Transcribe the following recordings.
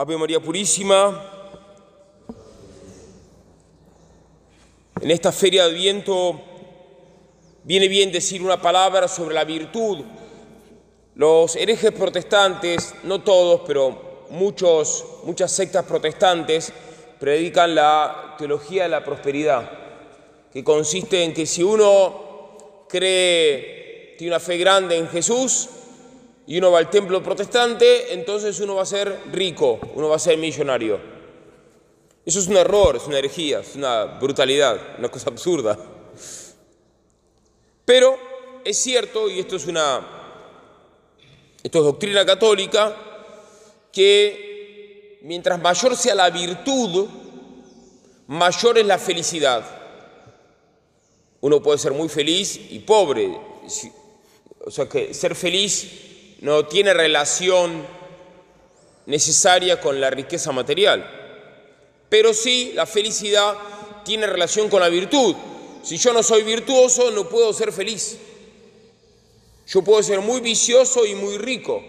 Ave María Purísima. En esta feria de viento viene bien decir una palabra sobre la virtud. Los herejes protestantes, no todos, pero muchos, muchas sectas protestantes, predican la teología de la prosperidad, que consiste en que si uno cree, tiene una fe grande en Jesús, y uno va al templo protestante, entonces uno va a ser rico, uno va a ser millonario. Eso es un error, es una herejía, es una brutalidad, una cosa absurda. Pero es cierto, y esto es una esto es doctrina católica, que mientras mayor sea la virtud, mayor es la felicidad. Uno puede ser muy feliz y pobre, o sea que ser feliz no tiene relación necesaria con la riqueza material, pero sí la felicidad tiene relación con la virtud. Si yo no soy virtuoso, no puedo ser feliz. Yo puedo ser muy vicioso y muy rico,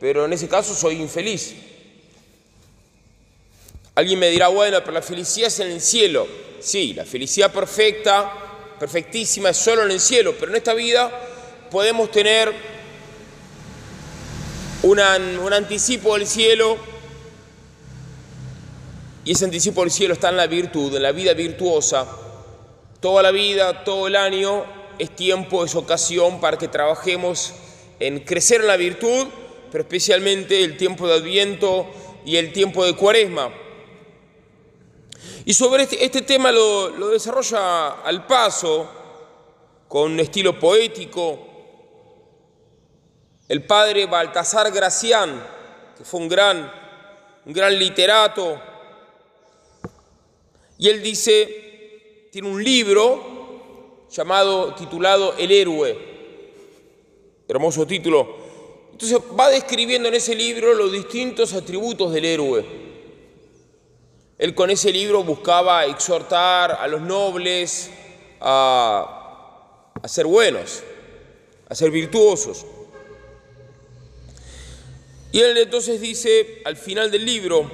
pero en ese caso soy infeliz. Alguien me dirá, bueno, pero la felicidad es en el cielo. Sí, la felicidad perfecta, perfectísima, es solo en el cielo, pero en esta vida podemos tener un anticipo del cielo y ese anticipo del cielo está en la virtud, en la vida virtuosa. Toda la vida, todo el año es tiempo, es ocasión para que trabajemos en crecer en la virtud, pero especialmente el tiempo de Adviento y el tiempo de Cuaresma. Y sobre este, este tema lo, lo desarrolla al paso, con un estilo poético, el padre Baltasar Gracián, que fue un gran, un gran literato, y él dice, tiene un libro llamado, titulado El héroe, hermoso título. Entonces va describiendo en ese libro los distintos atributos del héroe. Él con ese libro buscaba exhortar a los nobles a, a ser buenos, a ser virtuosos. Y él entonces dice, al final del libro,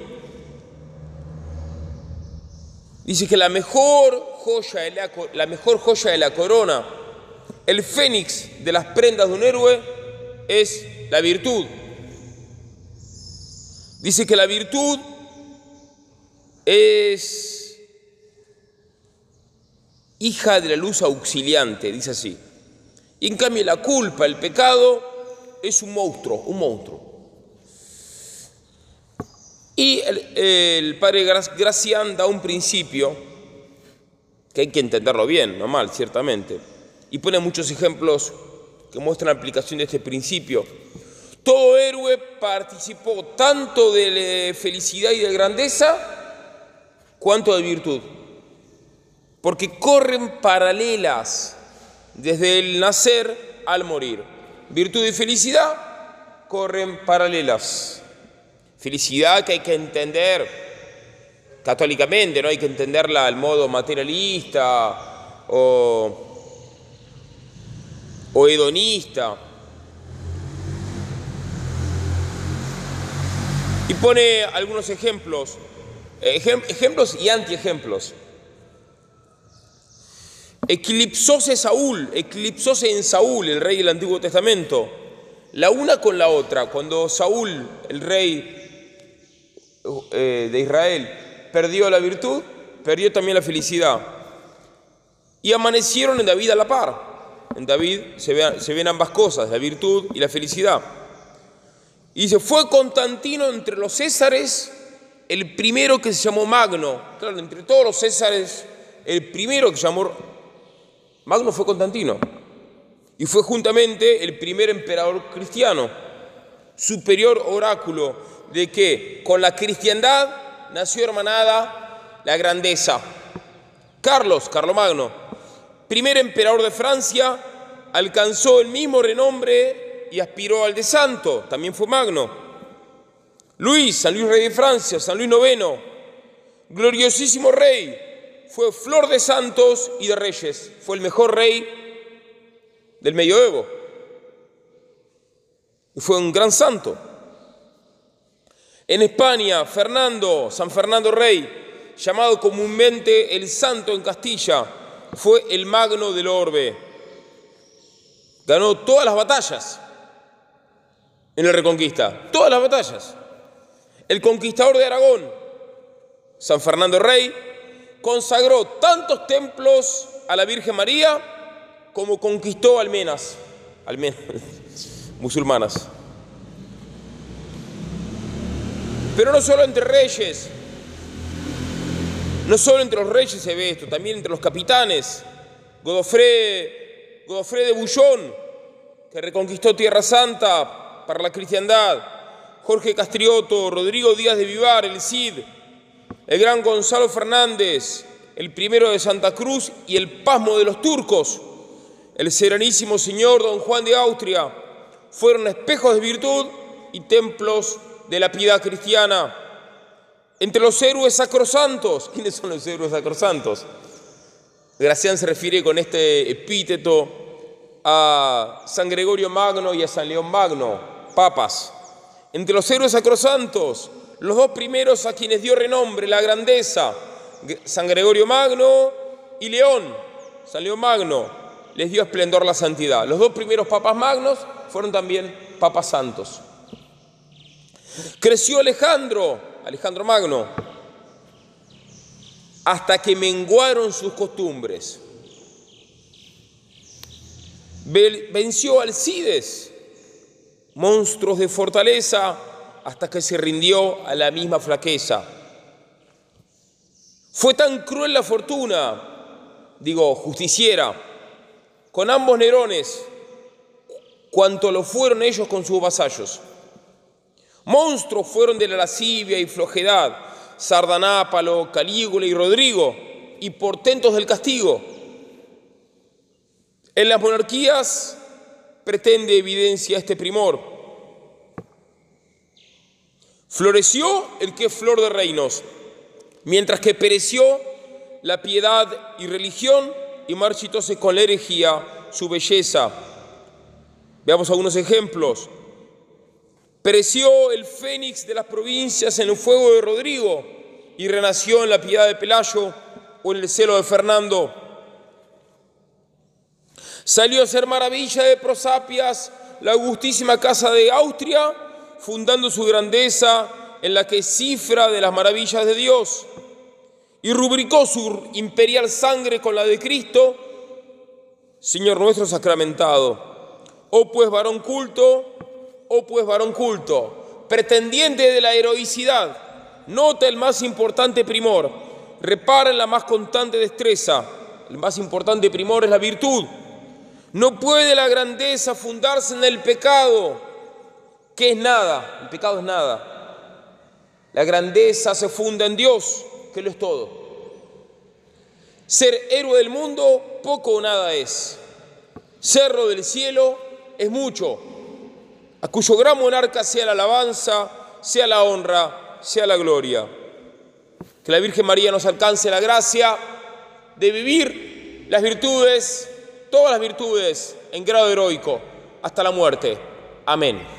dice que la mejor joya de la, la mejor joya de la corona, el fénix de las prendas de un héroe, es la virtud. Dice que la virtud es hija de la luz auxiliante, dice así. Y en cambio la culpa, el pecado, es un monstruo, un monstruo. Y el, padre Gracián da un principio que hay que entenderlo bien, no mal, ciertamente, y pone muchos ejemplos que muestran la aplicación de este principio. Todo héroe participó tanto de felicidad y de grandeza cuanto de virtud, porque corren paralelas desde el nacer al morir. Virtud y felicidad corren paralelas. Felicidad que hay que entender católicamente, no hay que entenderla al modo materialista o, hedonista. Y pone algunos ejemplos, ejemplos y antiejemplos. Eclipsóse Saúl, eclipsóse en Saúl, el rey del Antiguo Testamento, la una con la otra. Cuando Saúl, el rey eh, de Israel perdió la virtud, perdió también la felicidad. Y amanecieron en David a la par. En David se, se ven ambas cosas, la virtud y la felicidad. Y se fue Constantino entre los Césares, el primero que se llamó Magno. Claro, entre todos los Césares, el primero que se llamó Magno fue Constantino. Y fue juntamente el primer emperador cristiano, superior oráculo de que con la cristiandad nació hermanada la grandeza. Carlos, Carlomagno, primer emperador de Francia, alcanzó el mismo renombre y aspiró al de santo, también fue magno. Luis, San Luis Rey de Francia, San Luis IX, gloriosísimo rey, fue flor de santos y de reyes, fue el mejor rey del medioevo y fue un gran santo. En España, Fernando, San Fernando Rey, llamado comúnmente el Santo en Castilla, fue el magno del orbe. Ganó todas las batallas en la Reconquista, todas las batallas. El conquistador de Aragón, San Fernando Rey, consagró tantos templos a la Virgen María como conquistó almenas, almenas musulmanas. Pero no solo entre reyes, no solo entre los reyes se ve esto, también entre los capitanes. Godofré, Godofré de Bullón, que reconquistó Tierra Santa para la cristiandad. Jorge Castrioto, Rodrigo Díaz de Vivar, el Cid, el gran Gonzalo Fernández, el primero de Santa Cruz y el pasmo de los turcos, el serenísimo señor don Juan de Austria, fueron espejos de virtud y templos de la piedad cristiana. Entre los héroes sacrosantos, ¿quiénes son los héroes sacrosantos? Gracián se refiere con este epíteto a San Gregorio Magno y a San León Magno, papas. Entre los héroes sacrosantos, los dos primeros a quienes dio renombre, la grandeza, San Gregorio Magno y León, San León Magno, les dio esplendor la santidad. Los dos primeros papas magnos fueron también papas santos. Creció Alejandro, Alejandro Magno, hasta que menguaron sus costumbres. Venció Alcides, monstruos de fortaleza, hasta que se rindió a la misma flaqueza. Fue tan cruel la fortuna, digo, justiciera, con ambos Nerones, cuanto lo fueron ellos con sus vasallos. Monstruos fueron de la lascivia y flojedad, Sardanápalo, Calígula y Rodrigo, y portentos del castigo. En las monarquías pretende evidencia este primor. Floreció el que es flor de reinos, mientras que pereció la piedad y religión y marchitóse con la herejía su belleza. Veamos algunos ejemplos. Pereció el fénix de las provincias en el fuego de Rodrigo y renació en la piedad de Pelayo o en el celo de Fernando. Salió a ser maravilla de Prosapias la augustísima casa de Austria, fundando su grandeza en la que cifra de las maravillas de Dios, y rubricó su imperial sangre con la de Cristo, Señor nuestro sacramentado. Oh pues varón culto, oh pues varón culto, pretendiente de la heroicidad, nota el más importante primor, repara en la más constante destreza, el más importante primor es la virtud. No puede la grandeza fundarse en el pecado, que es nada, el pecado es nada. La grandeza se funda en Dios, que lo es todo. Ser héroe del mundo, poco o nada es. Cerro del cielo es mucho, a cuyo gran monarca sea la alabanza, sea la honra, sea la gloria. Que la Virgen María nos alcance la gracia de vivir las virtudes, todas las virtudes, en grado heroico, hasta la muerte. Amén.